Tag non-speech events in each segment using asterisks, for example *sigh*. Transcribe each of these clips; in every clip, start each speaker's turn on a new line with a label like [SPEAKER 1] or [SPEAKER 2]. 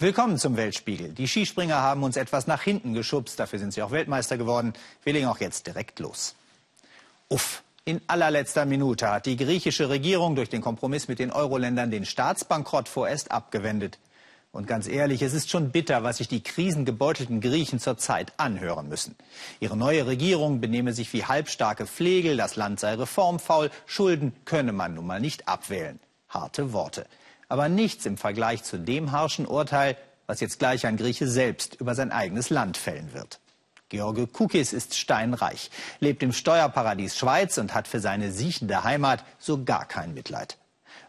[SPEAKER 1] Willkommen zum Weltspiegel. Die Skispringer haben uns etwas nach hinten geschubst, dafür sind sie auch Weltmeister geworden. Wir legen auch jetzt direkt los. Uff, in allerletzter Minute hat die griechische Regierung durch den Kompromiss mit den Euro-Ländern den Staatsbankrott vorerst abgewendet. Und ganz ehrlich, es ist schon bitter, was sich die krisengebeutelten Griechen zurzeit anhören müssen. Ihre neue Regierung benehme sich wie halbstarke Flegel, das Land sei reformfaul, Schulden könne man nun mal nicht abwählen. Harte Worte. Aber nichts im Vergleich zu dem harschen Urteil, was jetzt gleich ein Grieche selbst über sein eigenes Land fällen wird. George Kukis ist steinreich, lebt im Steuerparadies Schweiz und hat für seine siechende Heimat so gar kein Mitleid.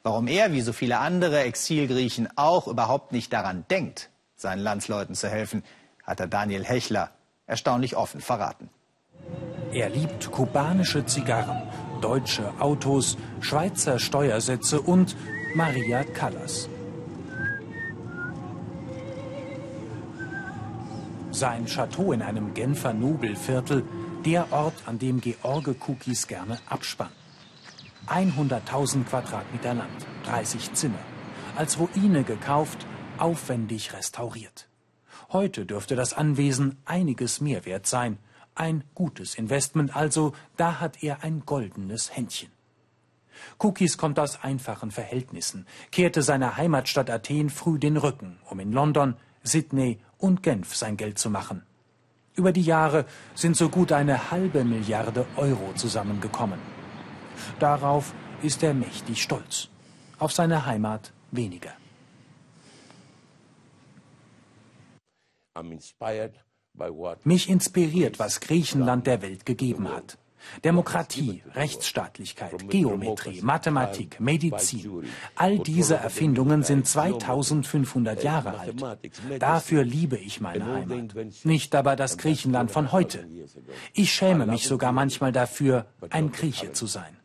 [SPEAKER 1] Warum er, wie so viele andere Exilgriechen, auch überhaupt nicht daran denkt, seinen Landsleuten zu helfen, hat er Daniel Hechler erstaunlich offen verraten.
[SPEAKER 2] Er liebt kubanische Zigarren, deutsche Autos, Schweizer Steuersätze und Maria Callas. Sein Chateau in einem Genfer Nobelviertel, der Ort, an dem George Cookies gerne abspannt. 100.000 Quadratmeter Land, 30 Zimmer. Als Ruine gekauft, aufwendig restauriert. Heute dürfte das Anwesen einiges mehr wert sein. Ein gutes Investment also, da hat er ein goldenes Händchen. Cookies kommt aus einfachen Verhältnissen, kehrte seiner Heimatstadt Athen früh den Rücken, um in London, Sydney und Genf sein Geld zu machen. Über die Jahre sind so gut eine halbe Milliarde Euro zusammengekommen. Darauf ist er mächtig stolz. Auf seine Heimat weniger. Mich inspiriert, was Griechenland der Welt gegeben hat. Demokratie, Rechtsstaatlichkeit, Geometrie, Mathematik, Medizin. All diese Erfindungen sind 2500 Jahre alt. Dafür liebe ich meine Heimat. Nicht aber das Griechenland von heute. Ich schäme mich sogar manchmal dafür, ein Grieche zu sein.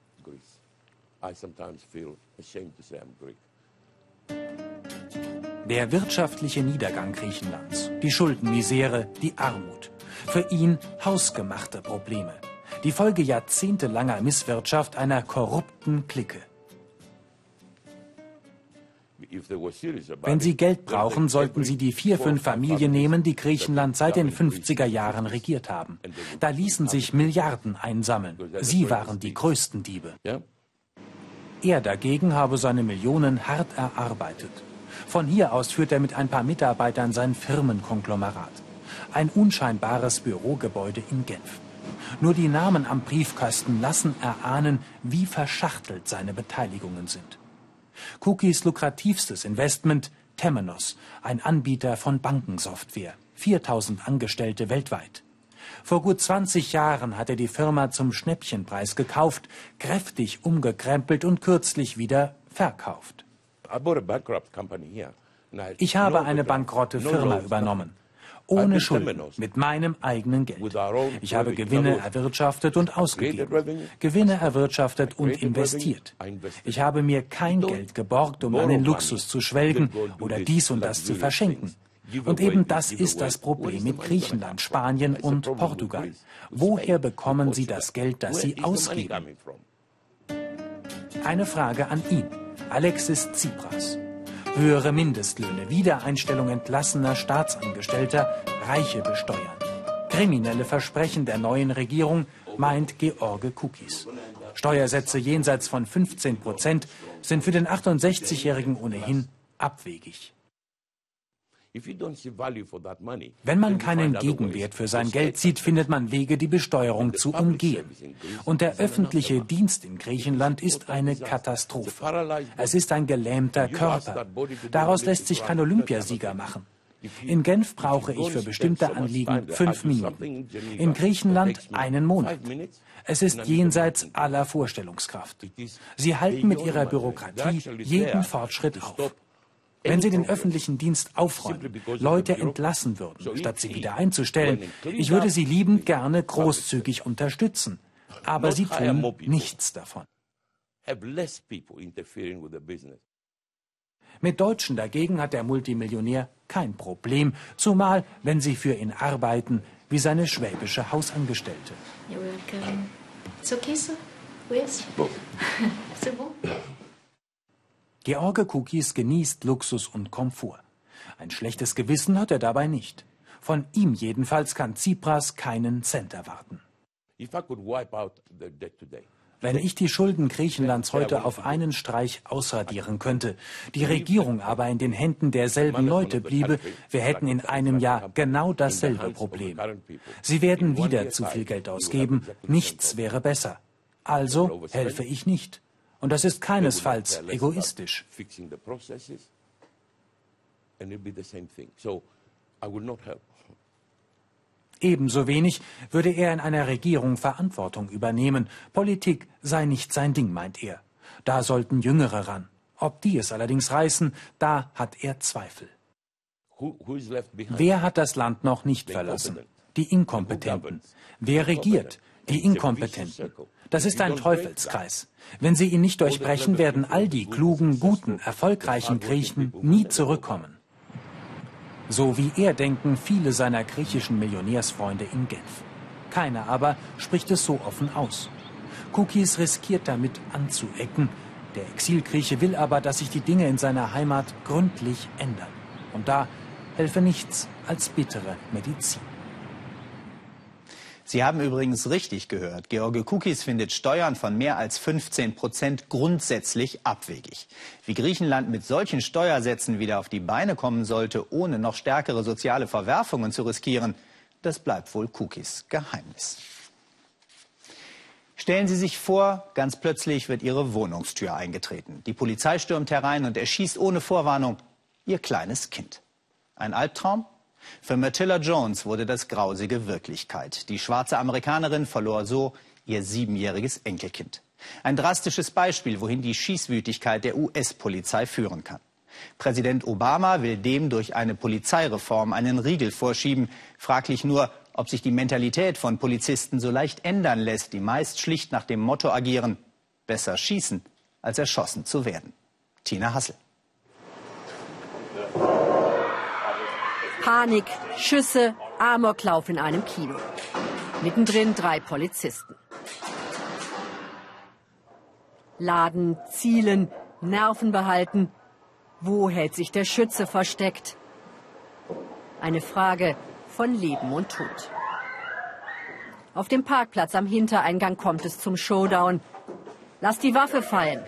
[SPEAKER 2] Der wirtschaftliche Niedergang Griechenlands, die Schuldenmisere, die Armut. Für ihn hausgemachte Probleme. Die Folge jahrzehntelanger Misswirtschaft einer korrupten Clique. Wenn Sie Geld brauchen, sollten Sie die vier, fünf Familien nehmen, die Griechenland seit den 50er Jahren regiert haben. Da ließen sich Milliarden einsammeln. Sie waren die größten Diebe. Er dagegen habe seine Millionen hart erarbeitet. Von hier aus führt er mit ein paar Mitarbeitern sein Firmenkonglomerat. Ein unscheinbares Bürogebäude in Genf. Nur die Namen am Briefkasten lassen erahnen, wie verschachtelt seine Beteiligungen sind. Cookies lukrativstes Investment Temenos, ein Anbieter von Bankensoftware. 4000 Angestellte weltweit. Vor gut 20 Jahren hat er die Firma zum Schnäppchenpreis gekauft, kräftig umgekrempelt und kürzlich wieder verkauft. Ich habe eine bankrotte Firma übernommen. Ohne Schulden, mit meinem eigenen Geld. Ich habe Gewinne erwirtschaftet und ausgegeben. Gewinne erwirtschaftet und investiert. Ich habe mir kein Geld geborgt, um einen Luxus zu schwelgen oder dies und das zu verschenken. Und eben das ist das Problem mit Griechenland, Spanien und Portugal. Woher bekommen sie das Geld, das sie ausgeben? Eine Frage an ihn, Alexis Tsipras. Höhere Mindestlöhne, Wiedereinstellung entlassener Staatsangestellter, Reiche besteuern. Kriminelle Versprechen der neuen Regierung, meint George Kukis. Steuersätze jenseits von 15 Prozent sind für den 68-Jährigen ohnehin abwegig. Wenn man keinen Gegenwert für sein Geld sieht, findet man Wege, die Besteuerung zu umgehen. Und der öffentliche Dienst in Griechenland ist eine Katastrophe. Es ist ein gelähmter Körper. Daraus lässt sich kein Olympiasieger machen. In Genf brauche ich für bestimmte Anliegen fünf Minuten. In Griechenland einen Monat. Es ist jenseits aller Vorstellungskraft. Sie halten mit ihrer Bürokratie jeden Fortschritt auf. Wenn Sie den öffentlichen Dienst aufräumen, Leute entlassen würden, statt sie wieder einzustellen, ich würde Sie liebend gerne großzügig unterstützen. Aber Sie tun nichts davon. Mit Deutschen dagegen hat der Multimillionär kein Problem, zumal wenn sie für ihn arbeiten, wie seine schwäbische Hausangestellte. You're welcome. It's okay, sir? Yes. C'est bon? George Cookies genießt Luxus und Komfort. Ein schlechtes Gewissen hat er dabei nicht. Von ihm jedenfalls kann Tsipras keinen Cent erwarten. Wenn ich die Schulden Griechenlands heute auf einen Streich ausradieren könnte, die Regierung aber in den Händen derselben Leute bliebe, wir hätten in einem Jahr genau dasselbe Problem. Sie werden wieder zu viel Geld ausgeben, nichts wäre besser. Also helfe ich nicht. Und das ist keinesfalls egoistisch. Ebenso wenig würde er in einer Regierung Verantwortung übernehmen. Politik sei nicht sein Ding, meint er. Da sollten Jüngere ran. Ob die es allerdings reißen, da hat er Zweifel. Wer hat das Land noch nicht verlassen? Die Inkompetenten. Wer regiert? Die Inkompetenten. Das ist ein Teufelskreis. Wenn sie ihn nicht durchbrechen, werden all die klugen, guten, erfolgreichen Griechen nie zurückkommen. So wie er denken viele seiner griechischen Millionärsfreunde in Genf. Keiner aber spricht es so offen aus. Kukis riskiert damit anzuecken. Der Exilgrieche will aber, dass sich die Dinge in seiner Heimat gründlich ändern. Und da helfe nichts als bittere Medizin.
[SPEAKER 1] Sie haben übrigens richtig gehört. George Kukis findet Steuern von mehr als 15 Prozent grundsätzlich abwegig. Wie Griechenland mit solchen Steuersätzen wieder auf die Beine kommen sollte, ohne noch stärkere soziale Verwerfungen zu riskieren, das bleibt wohl Kukis Geheimnis. Stellen Sie sich vor, ganz plötzlich wird Ihre Wohnungstür eingetreten. Die Polizei stürmt herein und erschießt ohne Vorwarnung Ihr kleines Kind. Ein Albtraum? Für Matilda Jones wurde das Grausige Wirklichkeit. Die schwarze Amerikanerin verlor so ihr siebenjähriges Enkelkind. Ein drastisches Beispiel, wohin die Schießwütigkeit der US-Polizei führen kann. Präsident Obama will dem durch eine Polizeireform einen Riegel vorschieben. Fraglich nur, ob sich die Mentalität von Polizisten so leicht ändern lässt, die meist schlicht nach dem Motto agieren, besser schießen, als erschossen zu werden. Tina Hassel.
[SPEAKER 3] Panik, Schüsse, Amoklauf in einem Kino. Mittendrin drei Polizisten. Laden, zielen, Nerven behalten. Wo hält sich der Schütze versteckt? Eine Frage von Leben und Tod. Auf dem Parkplatz am Hintereingang kommt es zum Showdown. Lass die Waffe fallen.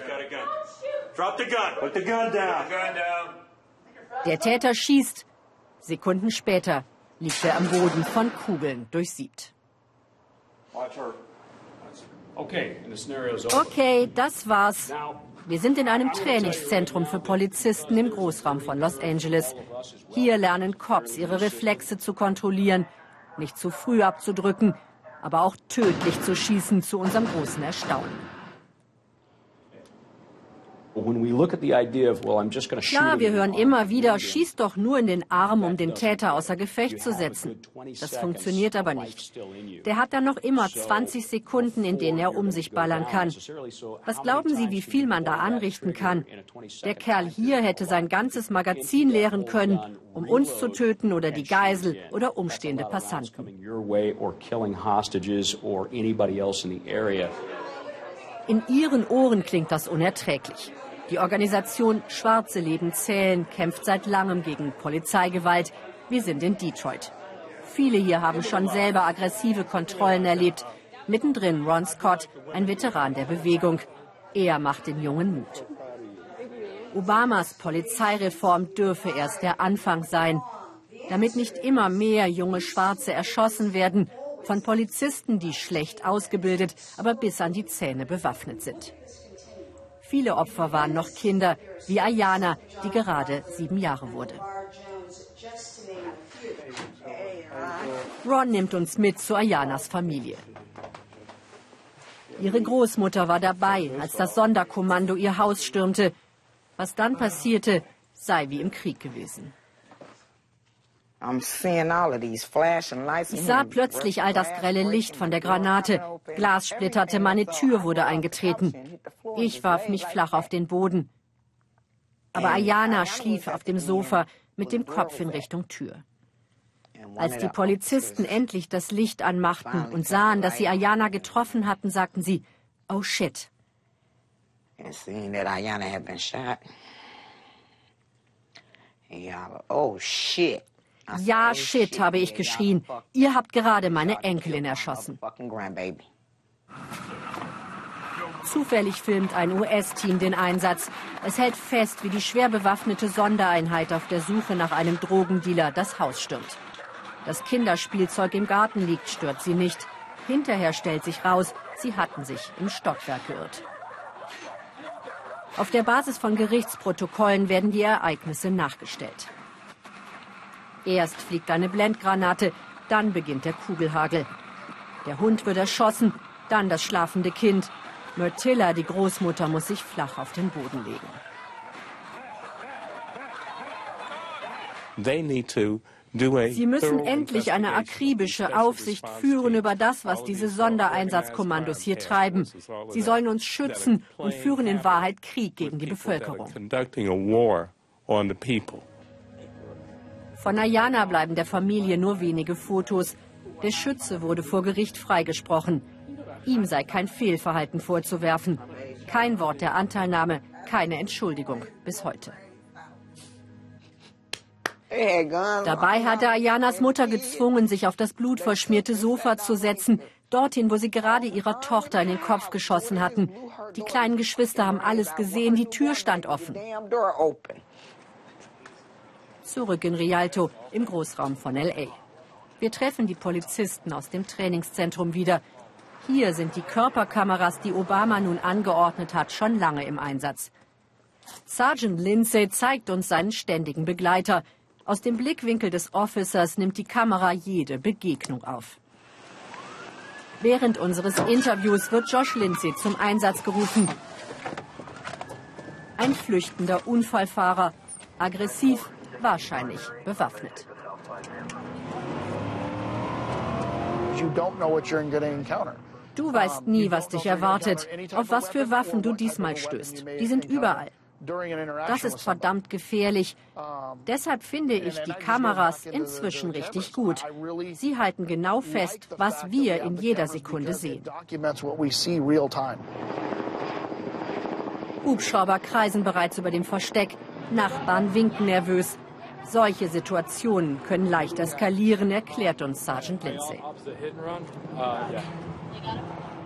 [SPEAKER 3] Der Täter schießt, Sekunden später liegt er am Boden von Kugeln durchsiebt. Okay, das war's. Wir sind in einem Trainingszentrum für Polizisten im Großraum von Los Angeles. Hier lernen Cops ihre Reflexe zu kontrollieren, nicht zu früh abzudrücken, aber auch tödlich zu schießen zu unserem großen Erstaunen. Klar, wir hören immer wieder, schieß doch nur in den Arm, um den Täter außer Gefecht zu setzen. Das funktioniert aber nicht. Der hat dann noch immer 20 Sekunden, in denen er um sich ballern kann. Was glauben Sie, wie viel man da anrichten kann? Der Kerl hier hätte sein ganzes Magazin leeren können, um uns zu töten oder die Geisel oder umstehende Passanten. In Ihren Ohren klingt das unerträglich. Die Organisation Schwarze Leben zählen kämpft seit langem gegen Polizeigewalt. Wir sind in Detroit. Viele hier haben schon selber aggressive Kontrollen erlebt. Mittendrin Ron Scott, ein Veteran der Bewegung. Er macht den Jungen Mut. Obamas Polizeireform dürfe erst der Anfang sein, damit nicht immer mehr junge Schwarze erschossen werden von Polizisten, die schlecht ausgebildet, aber bis an die Zähne bewaffnet sind. Viele Opfer waren noch Kinder, wie Ayana, die gerade sieben Jahre wurde. Ron nimmt uns mit zu Ayanas Familie. Ihre Großmutter war dabei, als das Sonderkommando ihr Haus stürmte. Was dann passierte, sei wie im Krieg gewesen. Ich sah plötzlich all das grelle Licht von der Granate. Glas splitterte, meine Tür wurde eingetreten. Ich warf mich flach auf den Boden. Aber Ayana schlief auf dem Sofa mit dem Kopf in Richtung Tür. Als die Polizisten endlich das Licht anmachten und sahen, dass sie Ayana getroffen hatten, sagten sie, oh shit. Oh shit. Ja, shit, habe ich geschrien. Ihr habt gerade meine Enkelin erschossen. Zufällig filmt ein US-Team den Einsatz. Es hält fest, wie die schwer bewaffnete Sondereinheit auf der Suche nach einem Drogendealer das Haus stürmt. Das Kinderspielzeug im Garten liegt, stört sie nicht. Hinterher stellt sich raus, sie hatten sich im Stockwerk geirrt. Auf der Basis von Gerichtsprotokollen werden die Ereignisse nachgestellt. Erst fliegt eine Blendgranate, dann beginnt der Kugelhagel. Der Hund wird erschossen, dann das schlafende Kind. Myrtilla, die Großmutter, muss sich flach auf den Boden legen. Sie müssen endlich eine akribische Aufsicht führen über das, was diese Sondereinsatzkommandos hier treiben. Sie sollen uns schützen und führen in Wahrheit Krieg gegen die Bevölkerung. Von Ayana bleiben der Familie nur wenige Fotos. Der Schütze wurde vor Gericht freigesprochen. Ihm sei kein Fehlverhalten vorzuwerfen. Kein Wort der Anteilnahme, keine Entschuldigung bis heute. Dabei hatte Ayanas Mutter gezwungen, sich auf das blutverschmierte Sofa zu setzen, dorthin, wo sie gerade ihrer Tochter in den Kopf geschossen hatten. Die kleinen Geschwister haben alles gesehen, die Tür stand offen. Zurück in Rialto, im Großraum von LA. Wir treffen die Polizisten aus dem Trainingszentrum wieder. Hier sind die Körperkameras, die Obama nun angeordnet hat, schon lange im Einsatz. Sergeant Lindsay zeigt uns seinen ständigen Begleiter, aus dem Blickwinkel des Officers nimmt die Kamera jede Begegnung auf. Während unseres Interviews wird Josh Lindsay zum Einsatz gerufen. Ein flüchtender Unfallfahrer, aggressiv, wahrscheinlich bewaffnet. Du weißt nie, was dich erwartet, auf was für Waffen du diesmal stößt. Die sind überall. Das ist verdammt gefährlich. Deshalb finde ich die Kameras inzwischen richtig gut. Sie halten genau fest, was wir in jeder Sekunde sehen. Hubschrauber kreisen bereits über dem Versteck. Nachbarn winken nervös. Solche Situationen können leicht eskalieren, erklärt uns Sergeant Lindsay.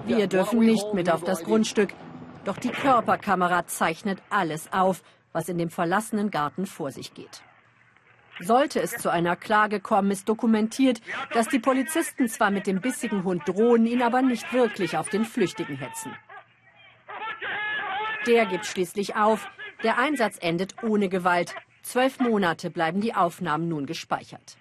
[SPEAKER 3] Wir dürfen nicht mit auf das Grundstück. Doch die Körperkamera zeichnet alles auf, was in dem verlassenen Garten vor sich geht. Sollte es zu einer Klage kommen, ist dokumentiert, dass die Polizisten zwar mit dem bissigen Hund drohen, ihn aber nicht wirklich auf den Flüchtigen hetzen. Der gibt schließlich auf. Der Einsatz endet ohne Gewalt. Zwölf Monate bleiben die Aufnahmen nun gespeichert.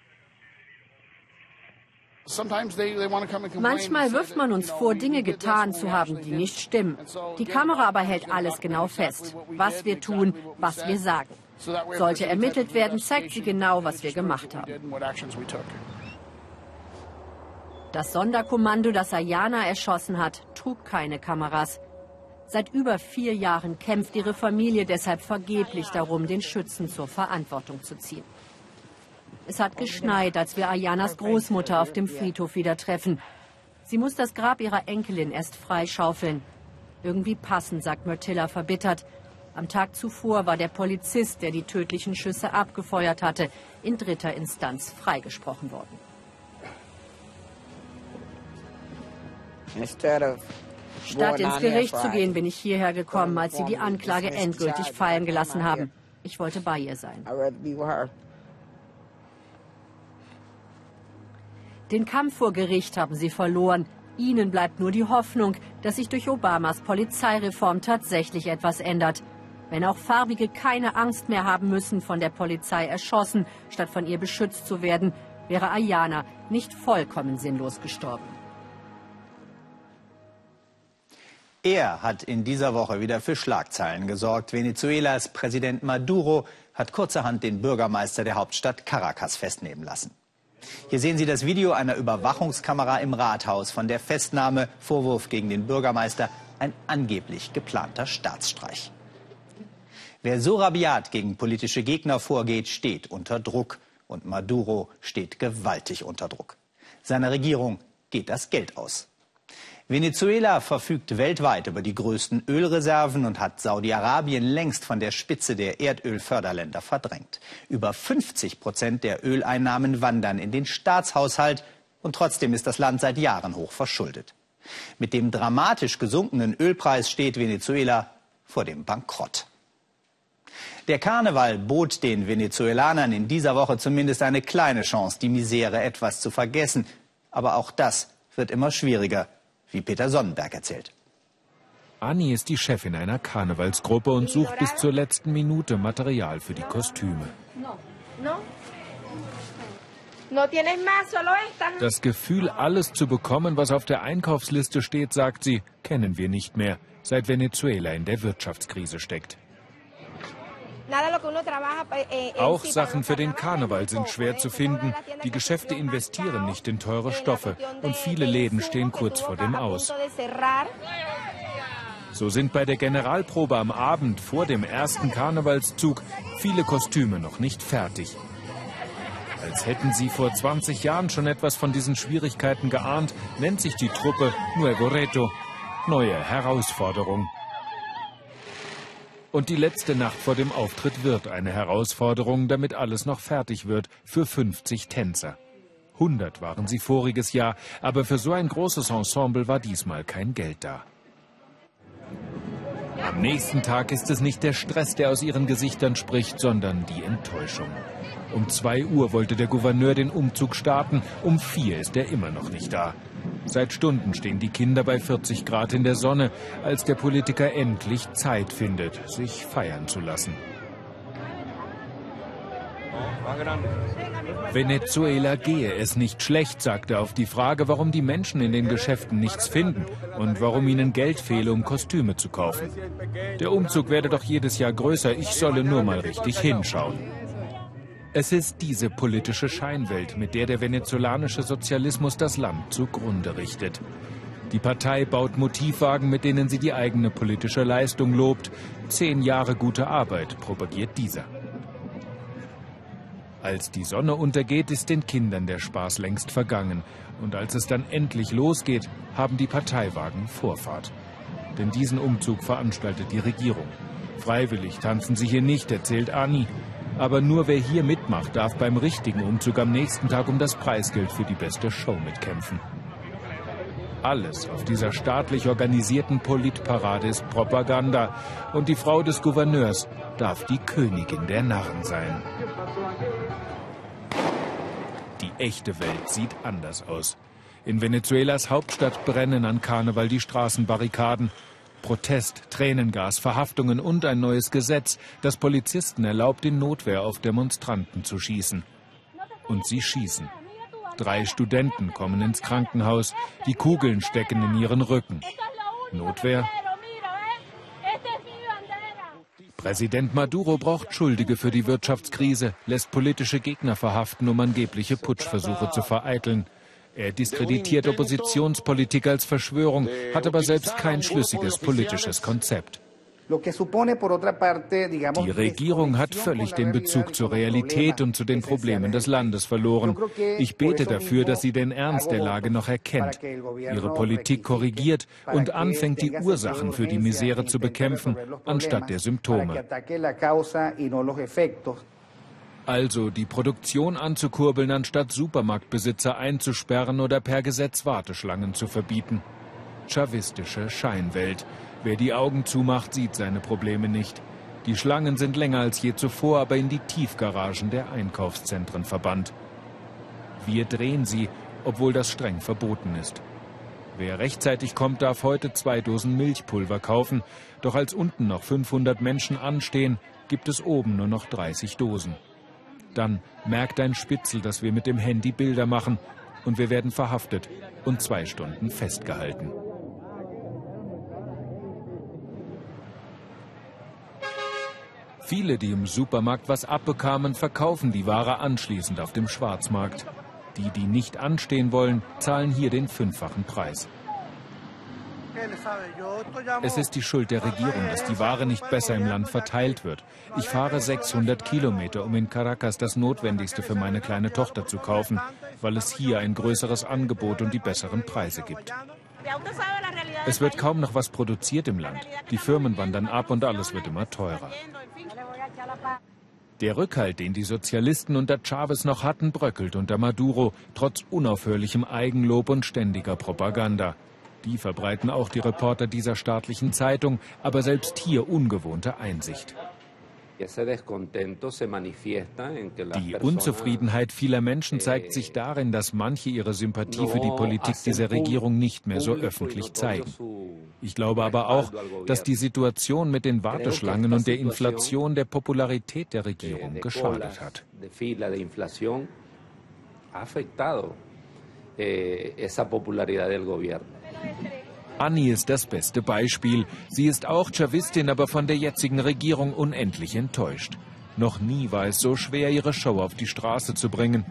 [SPEAKER 3] Manchmal wirft man uns vor, Dinge getan zu haben, die nicht stimmen. Die Kamera aber hält alles genau fest, was wir tun, was wir sagen. Sollte ermittelt werden, zeigt sie genau, was wir gemacht haben. Das Sonderkommando, das Ayana erschossen hat, trug keine Kameras. Seit über vier Jahren kämpft ihre Familie deshalb vergeblich darum, den Schützen zur Verantwortung zu ziehen. Es hat geschneit, als wir Ayanas Großmutter auf dem Friedhof wieder treffen. Sie muss das Grab ihrer Enkelin erst freischaufeln. Irgendwie passend, sagt Myrtilla verbittert. Am Tag zuvor war der Polizist, der die tödlichen Schüsse abgefeuert hatte, in dritter Instanz freigesprochen worden. Statt ins Gericht zu gehen, bin ich hierher gekommen, als sie die Anklage endgültig fallen gelassen haben. Ich wollte bei ihr sein. Den Kampf vor Gericht haben sie verloren. Ihnen bleibt nur die Hoffnung, dass sich durch Obamas Polizeireform tatsächlich etwas ändert. Wenn auch Farbige keine Angst mehr haben müssen, von der Polizei erschossen, statt von ihr beschützt zu werden, wäre Ayana nicht vollkommen sinnlos gestorben.
[SPEAKER 1] Er hat in dieser Woche wieder für Schlagzeilen gesorgt. Venezuelas Präsident Maduro hat kurzerhand den Bürgermeister der Hauptstadt Caracas festnehmen lassen. Hier sehen Sie das Video einer Überwachungskamera im Rathaus von der Festnahme, Vorwurf gegen den Bürgermeister, ein angeblich geplanter Staatsstreich. Wer so rabiat gegen politische Gegner vorgeht, steht unter Druck. Und Maduro steht gewaltig unter Druck. Seiner Regierung geht das Geld aus. Venezuela verfügt weltweit über die größten Ölreserven und hat Saudi-Arabien längst von der Spitze der Erdölförderländer verdrängt. Über 50 Prozent der Öleinnahmen wandern in den Staatshaushalt und trotzdem ist das Land seit Jahren hoch verschuldet. Mit dem dramatisch gesunkenen Ölpreis steht Venezuela vor dem Bankrott. Der Karneval bot den Venezuelanern in dieser Woche zumindest eine kleine Chance, die Misere etwas zu vergessen. Aber auch das wird immer schwieriger wie Peter Sonnenberg erzählt.
[SPEAKER 4] Anni ist die Chefin einer Karnevalsgruppe und sucht bis zur letzten Minute Material für die Kostüme. Das Gefühl, alles zu bekommen, was auf der Einkaufsliste steht, sagt sie, kennen wir nicht mehr, seit Venezuela in der Wirtschaftskrise steckt. Eh, Auch Sachen für den Karneval sind schwer zu finden. Die Geschäfte investieren nicht in teure Stoffe und viele Läden stehen kurz vor dem Aus. So sind bei der Generalprobe am Abend vor dem ersten Karnevalszug viele Kostüme noch nicht fertig. Als hätten sie vor 20 Jahren schon etwas von diesen Schwierigkeiten geahnt, nennt sich die Truppe Nuevo Reto. Neue Herausforderung. Und die letzte Nacht vor dem Auftritt wird eine Herausforderung, damit alles noch fertig wird, für 50 Tänzer. 100 waren sie voriges Jahr, aber für so ein großes Ensemble war diesmal kein Geld da. Am nächsten Tag ist es nicht der Stress, der aus ihren Gesichtern spricht, sondern die Enttäuschung. Um zwei Uhr wollte der Gouverneur den Umzug starten, um vier ist er immer noch nicht da. Seit Stunden stehen die Kinder bei 40 Grad in der Sonne, als der Politiker endlich Zeit findet, sich feiern zu lassen. Venezuela gehe es nicht schlecht, sagte er auf die Frage, warum die Menschen in den Geschäften nichts finden und warum ihnen Geld fehle, um Kostüme zu kaufen. Der Umzug werde doch jedes Jahr größer, ich solle nur mal richtig hinschauen. Es ist diese politische Scheinwelt, mit der der venezolanische Sozialismus das Land zugrunde richtet. Die Partei baut Motivwagen, mit denen sie die eigene politische Leistung lobt. Zehn Jahre gute Arbeit propagiert dieser. Als die Sonne untergeht, ist den Kindern der Spaß längst vergangen. Und als es dann endlich losgeht, haben die Parteiwagen Vorfahrt. Denn diesen Umzug veranstaltet die Regierung. Freiwillig tanzen sie hier nicht, erzählt Ani. Aber nur wer hier mitmacht, darf beim richtigen Umzug am nächsten Tag um das Preisgeld für die beste Show mitkämpfen. Alles auf dieser staatlich organisierten Politparade ist Propaganda und die Frau des Gouverneurs darf die Königin der Narren sein. Die echte Welt sieht anders aus. In Venezuelas Hauptstadt brennen an Karneval die Straßenbarrikaden. Protest, Tränengas, Verhaftungen und ein neues Gesetz, das Polizisten erlaubt, in Notwehr auf Demonstranten zu schießen. Und sie schießen. Drei Studenten kommen ins Krankenhaus, die Kugeln stecken in ihren Rücken. Notwehr? Präsident Maduro braucht Schuldige für die Wirtschaftskrise, lässt politische Gegner verhaften, um angebliche Putschversuche zu vereiteln. Er diskreditiert Oppositionspolitik als Verschwörung, hat aber selbst kein schlüssiges politisches Konzept. Die Regierung hat völlig den Bezug zur Realität und zu den Problemen des Landes verloren. Ich bete dafür, dass sie den Ernst der Lage noch erkennt, ihre Politik korrigiert und anfängt, die Ursachen für die Misere zu bekämpfen, anstatt der Symptome. Also die Produktion anzukurbeln, anstatt Supermarktbesitzer einzusperren oder per Gesetz Warteschlangen zu verbieten. Chavistische Scheinwelt. Wer die Augen zumacht, sieht seine Probleme nicht. Die Schlangen sind länger als je zuvor, aber in die Tiefgaragen der Einkaufszentren verbannt. Wir drehen sie, obwohl das streng verboten ist. Wer rechtzeitig kommt, darf heute zwei Dosen Milchpulver kaufen. Doch als unten noch 500 Menschen anstehen, gibt es oben nur noch 30 Dosen. Dann merkt ein Spitzel, dass wir mit dem Handy Bilder machen und wir werden verhaftet und zwei Stunden festgehalten. Viele, die im Supermarkt was abbekamen, verkaufen die Ware anschließend auf dem Schwarzmarkt. Die, die nicht anstehen wollen, zahlen hier den fünffachen Preis. Es ist die Schuld der Regierung, dass die Ware nicht besser im Land verteilt wird. Ich fahre 600 Kilometer, um in Caracas das Notwendigste für meine kleine Tochter zu kaufen, weil es hier ein größeres Angebot und die besseren Preise gibt. Es wird kaum noch was produziert im Land. Die Firmen wandern ab und alles wird immer teurer. Der Rückhalt, den die Sozialisten unter Chavez noch hatten, bröckelt unter Maduro, trotz unaufhörlichem Eigenlob und ständiger Propaganda. Die verbreiten auch die Reporter dieser staatlichen Zeitung, aber selbst hier ungewohnte Einsicht. Die Unzufriedenheit vieler Menschen zeigt sich darin, dass manche ihre Sympathie für die Politik dieser Regierung nicht mehr so öffentlich zeigen. Ich glaube aber auch, dass die Situation mit den Warteschlangen und der Inflation der Popularität der Regierung geschadet hat. Annie ist das beste Beispiel. Sie ist auch Chavistin, aber von der jetzigen Regierung unendlich enttäuscht. Noch nie war es so schwer, ihre Show auf die Straße zu bringen.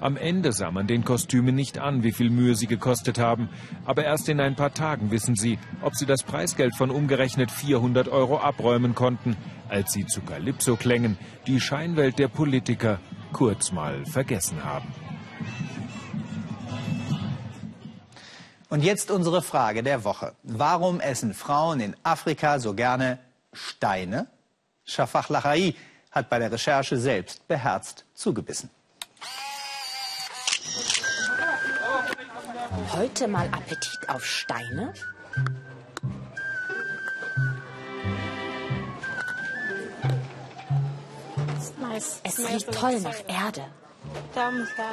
[SPEAKER 4] Am Ende sah man den Kostümen nicht an, wie viel Mühe sie gekostet haben. Aber erst in ein paar Tagen wissen sie, ob sie das Preisgeld von umgerechnet 400 Euro abräumen konnten, als sie zu Calypso-Klängen die Scheinwelt der Politiker kurz mal vergessen haben.
[SPEAKER 1] Und jetzt unsere Frage der Woche. Warum essen Frauen in Afrika so gerne Steine? Shafak Lachai hat bei der Recherche selbst beherzt zugebissen.
[SPEAKER 5] Heute mal Appetit auf Steine? Es riecht toll nach Erde.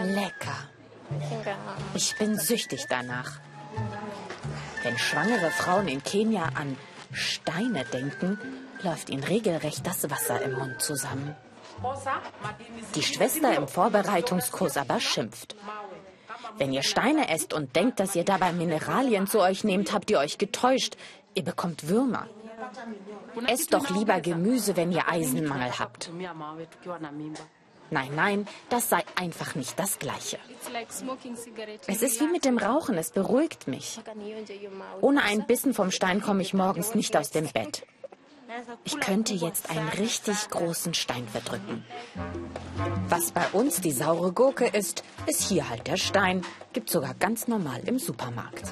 [SPEAKER 5] Lecker. Ich bin süchtig danach. Wenn schwangere Frauen in Kenia an Steine denken, läuft ihnen regelrecht das Wasser im Mund zusammen. Die Schwester im Vorbereitungskurs aber schimpft. Wenn ihr Steine esst und denkt, dass ihr dabei Mineralien zu euch nehmt, habt ihr euch getäuscht. Ihr bekommt Würmer. Esst doch lieber Gemüse, wenn ihr Eisenmangel habt. Nein, nein, das sei einfach nicht das Gleiche. Es ist wie mit dem Rauchen, es beruhigt mich. Ohne einen Bissen vom Stein komme ich morgens nicht aus dem Bett. Ich könnte jetzt einen richtig großen Stein verdrücken. Was bei uns die saure Gurke ist, ist hier halt der Stein. Gibt sogar ganz normal im Supermarkt.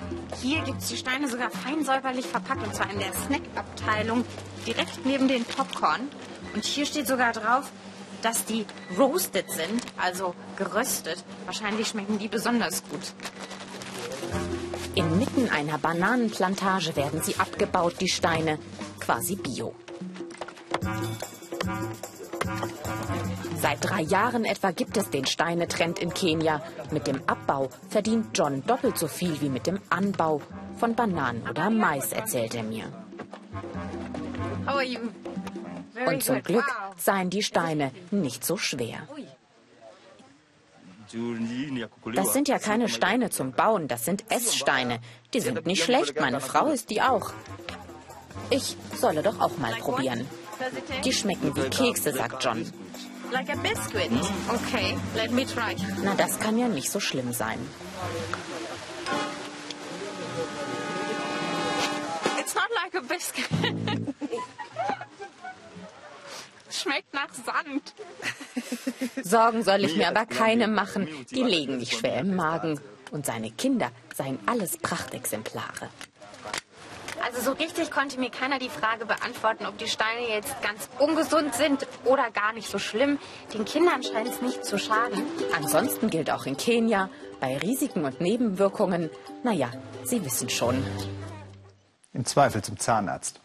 [SPEAKER 6] Hier gibt es die Steine sogar fein säuberlich verpackt, und zwar in der Snackabteilung, direkt neben den Popcorn. Und hier steht sogar drauf, dass die roasted sind, also geröstet. Wahrscheinlich schmecken die besonders gut.
[SPEAKER 5] Inmitten einer Bananenplantage werden sie abgebaut, die Steine, quasi bio. Seit drei Jahren etwa gibt es den Steinetrend in Kenia. Mit dem Abbau verdient John doppelt so viel wie mit dem Anbau von Bananen oder Mais, erzählt er mir. How are you? Und zum Glück seien die Steine nicht so schwer. Das sind ja keine Steine zum Bauen, das sind Esssteine. Die sind nicht schlecht, meine Frau ist die auch. Ich solle doch auch mal probieren. Die schmecken wie Kekse, sagt John.
[SPEAKER 6] Like a biscuit? Okay, let me try.
[SPEAKER 5] Na, das kann ja nicht so schlimm sein.
[SPEAKER 6] It's not like a biscuit. *laughs* schmeckt nach Sand. *laughs*
[SPEAKER 5] Sorgen soll ich mir aber keine machen. Die legen mich schwer im Magen. Und seine Kinder seien alles Prachtexemplare.
[SPEAKER 6] Also so richtig konnte mir keiner die Frage beantworten, ob die Steine jetzt ganz ungesund sind oder gar nicht so schlimm. Den Kindern scheint es nicht zu schaden.
[SPEAKER 5] Ansonsten gilt auch in Kenia, bei Risiken und Nebenwirkungen, naja, Sie wissen schon.
[SPEAKER 1] Im Zweifel zum Zahnarzt.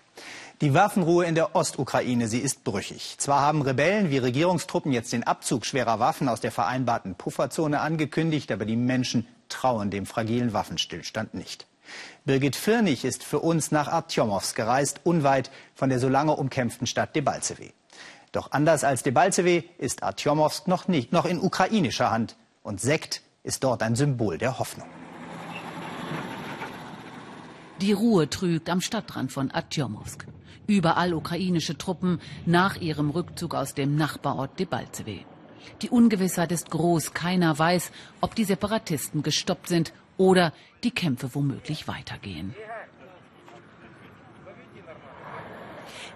[SPEAKER 1] Die Waffenruhe in der Ostukraine, sie ist brüchig. Zwar haben Rebellen wie Regierungstruppen jetzt den Abzug schwerer Waffen aus der vereinbarten Pufferzone angekündigt, aber die Menschen trauen dem fragilen Waffenstillstand nicht. Birgit Firnig ist für uns nach Artjomowsk gereist, unweit von der so lange umkämpften Stadt Debaltseve. Doch anders als Debaltseve ist Artjomowsk noch, nicht, noch in ukrainischer Hand und Sekt ist dort ein Symbol der Hoffnung.
[SPEAKER 7] Die Ruhe trügt am Stadtrand von Artjomowsk. Überall ukrainische Truppen nach ihrem Rückzug aus dem Nachbarort Debaltseve. Die Ungewissheit ist groß. Keiner weiß, ob die Separatisten gestoppt sind oder die Kämpfe womöglich weitergehen.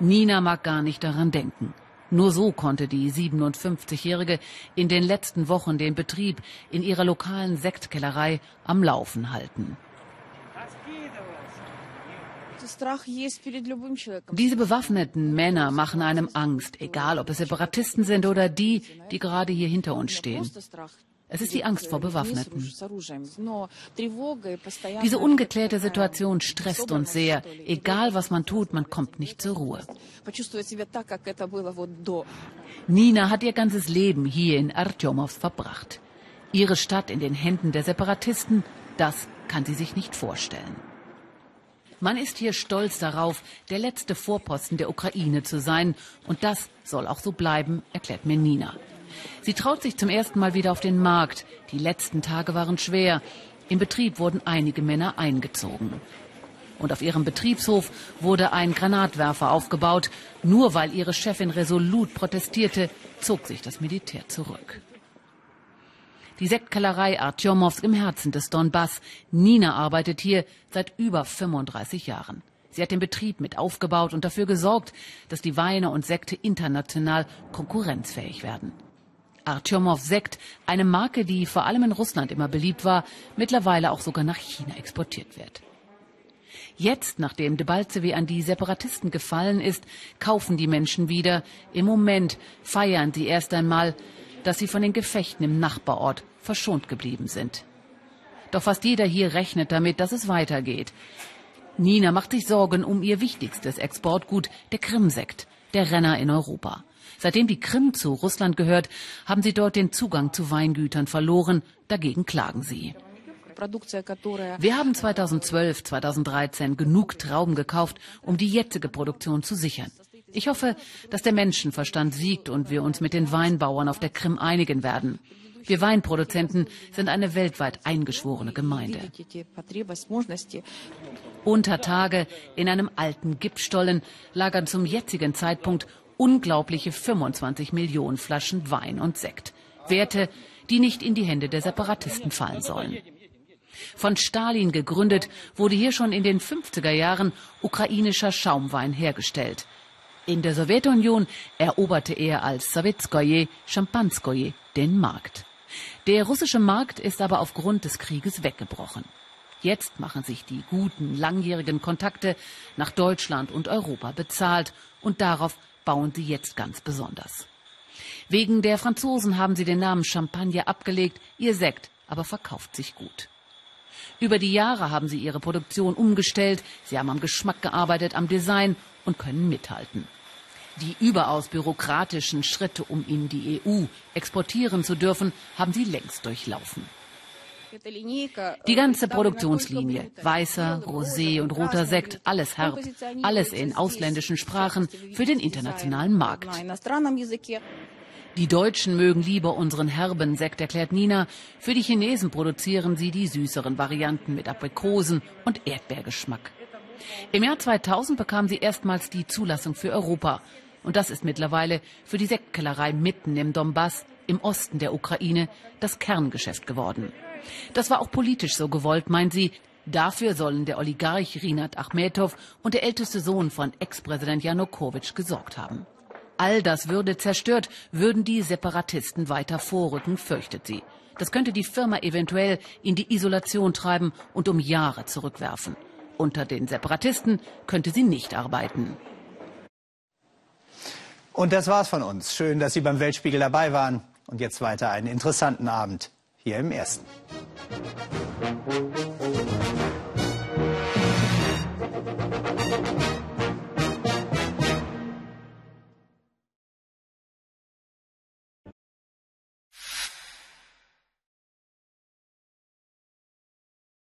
[SPEAKER 7] Nina mag gar nicht daran denken. Nur so konnte die 57-Jährige in den letzten Wochen den Betrieb in ihrer lokalen Sektkellerei am Laufen halten. Diese bewaffneten Männer machen einem Angst, egal ob es Separatisten sind oder die, die gerade hier hinter uns stehen. Es ist die Angst vor Bewaffneten. Diese ungeklärte Situation stresst uns sehr. Egal was man tut, man kommt nicht zur Ruhe. Nina hat ihr ganzes Leben hier in Artyomovsk verbracht. Ihre Stadt in den Händen der Separatisten, das kann sie sich nicht vorstellen. Man ist hier stolz darauf, der letzte Vorposten der Ukraine zu sein. Und das soll auch so bleiben, erklärt mir Nina. Sie traut sich zum ersten Mal wieder auf den Markt. Die letzten Tage waren schwer. Im Betrieb wurden einige Männer eingezogen. Und auf ihrem Betriebshof wurde ein Granatwerfer aufgebaut. Nur weil ihre Chefin resolut protestierte, zog sich das Militär zurück. Die Sektkellerei Artjomowsk im Herzen des Donbass. Nina arbeitet hier seit über 35 Jahren. Sie hat den Betrieb mit aufgebaut und dafür gesorgt, dass die Weine und Sekte international konkurrenzfähig werden. Artyomow Sekt, eine Marke, die vor allem in Russland immer beliebt war, mittlerweile auch sogar nach China exportiert wird. Jetzt, nachdem Debaltseve an die Separatisten gefallen ist, kaufen die Menschen wieder. Im Moment feiern sie erst einmal, dass sie von den Gefechten im Nachbarort verschont geblieben sind. Doch fast jeder hier rechnet damit, dass es weitergeht. Nina macht sich Sorgen um ihr wichtigstes Exportgut, der Krimsekt, der Renner in Europa. Seitdem die Krim zu Russland gehört, haben sie dort den Zugang zu Weingütern verloren. Dagegen klagen sie. Wir haben 2012, 2013 genug Trauben gekauft, um die jetzige Produktion zu sichern. Ich hoffe, dass der Menschenverstand siegt und wir uns mit den Weinbauern auf der Krim einigen werden. Wir Weinproduzenten sind eine weltweit eingeschworene Gemeinde. Unter Tage in einem alten Gipsstollen lagern zum jetzigen Zeitpunkt unglaubliche 25 Millionen Flaschen Wein und Sekt. Werte, die nicht in die Hände der Separatisten fallen sollen. Von Stalin gegründet, wurde hier schon in den 50er Jahren ukrainischer Schaumwein hergestellt. In der Sowjetunion eroberte er als Sowetskoje Champanskoje den Markt. Der russische Markt ist aber aufgrund des Krieges weggebrochen. Jetzt machen sich die guten, langjährigen Kontakte nach Deutschland und Europa bezahlt und darauf bauen sie jetzt ganz besonders. Wegen der Franzosen haben sie den Namen Champagner abgelegt, ihr Sekt aber verkauft sich gut. Über die Jahre haben sie ihre Produktion umgestellt, sie haben am Geschmack gearbeitet, am Design und können mithalten. Die überaus bürokratischen Schritte, um in die EU exportieren zu dürfen, haben sie längst durchlaufen. Die ganze Produktionslinie, weißer, rosé und roter Sekt, alles herb, alles in ausländischen Sprachen für den internationalen Markt. Die Deutschen mögen lieber unseren herben Sekt, erklärt Nina. Für die Chinesen produzieren sie die süßeren Varianten mit Aprikosen und Erdbeergeschmack. Im Jahr 2000 bekam sie erstmals die Zulassung für Europa. Und das ist mittlerweile für die Sektkellerei mitten im Donbass, im Osten der Ukraine, das Kerngeschäft geworden. Das war auch politisch so gewollt, meint sie. Dafür sollen der Oligarch Rinat Achmetow und der älteste Sohn von Ex-Präsident Janukowitsch gesorgt haben. All das würde zerstört, würden die Separatisten weiter vorrücken, fürchtet sie. Das könnte die Firma eventuell in die Isolation treiben und um Jahre zurückwerfen. Unter den Separatisten könnte sie nicht arbeiten.
[SPEAKER 1] Und das war's von uns. Schön, dass Sie beim Weltspiegel dabei waren. Und jetzt weiter einen interessanten Abend hier im Ersten.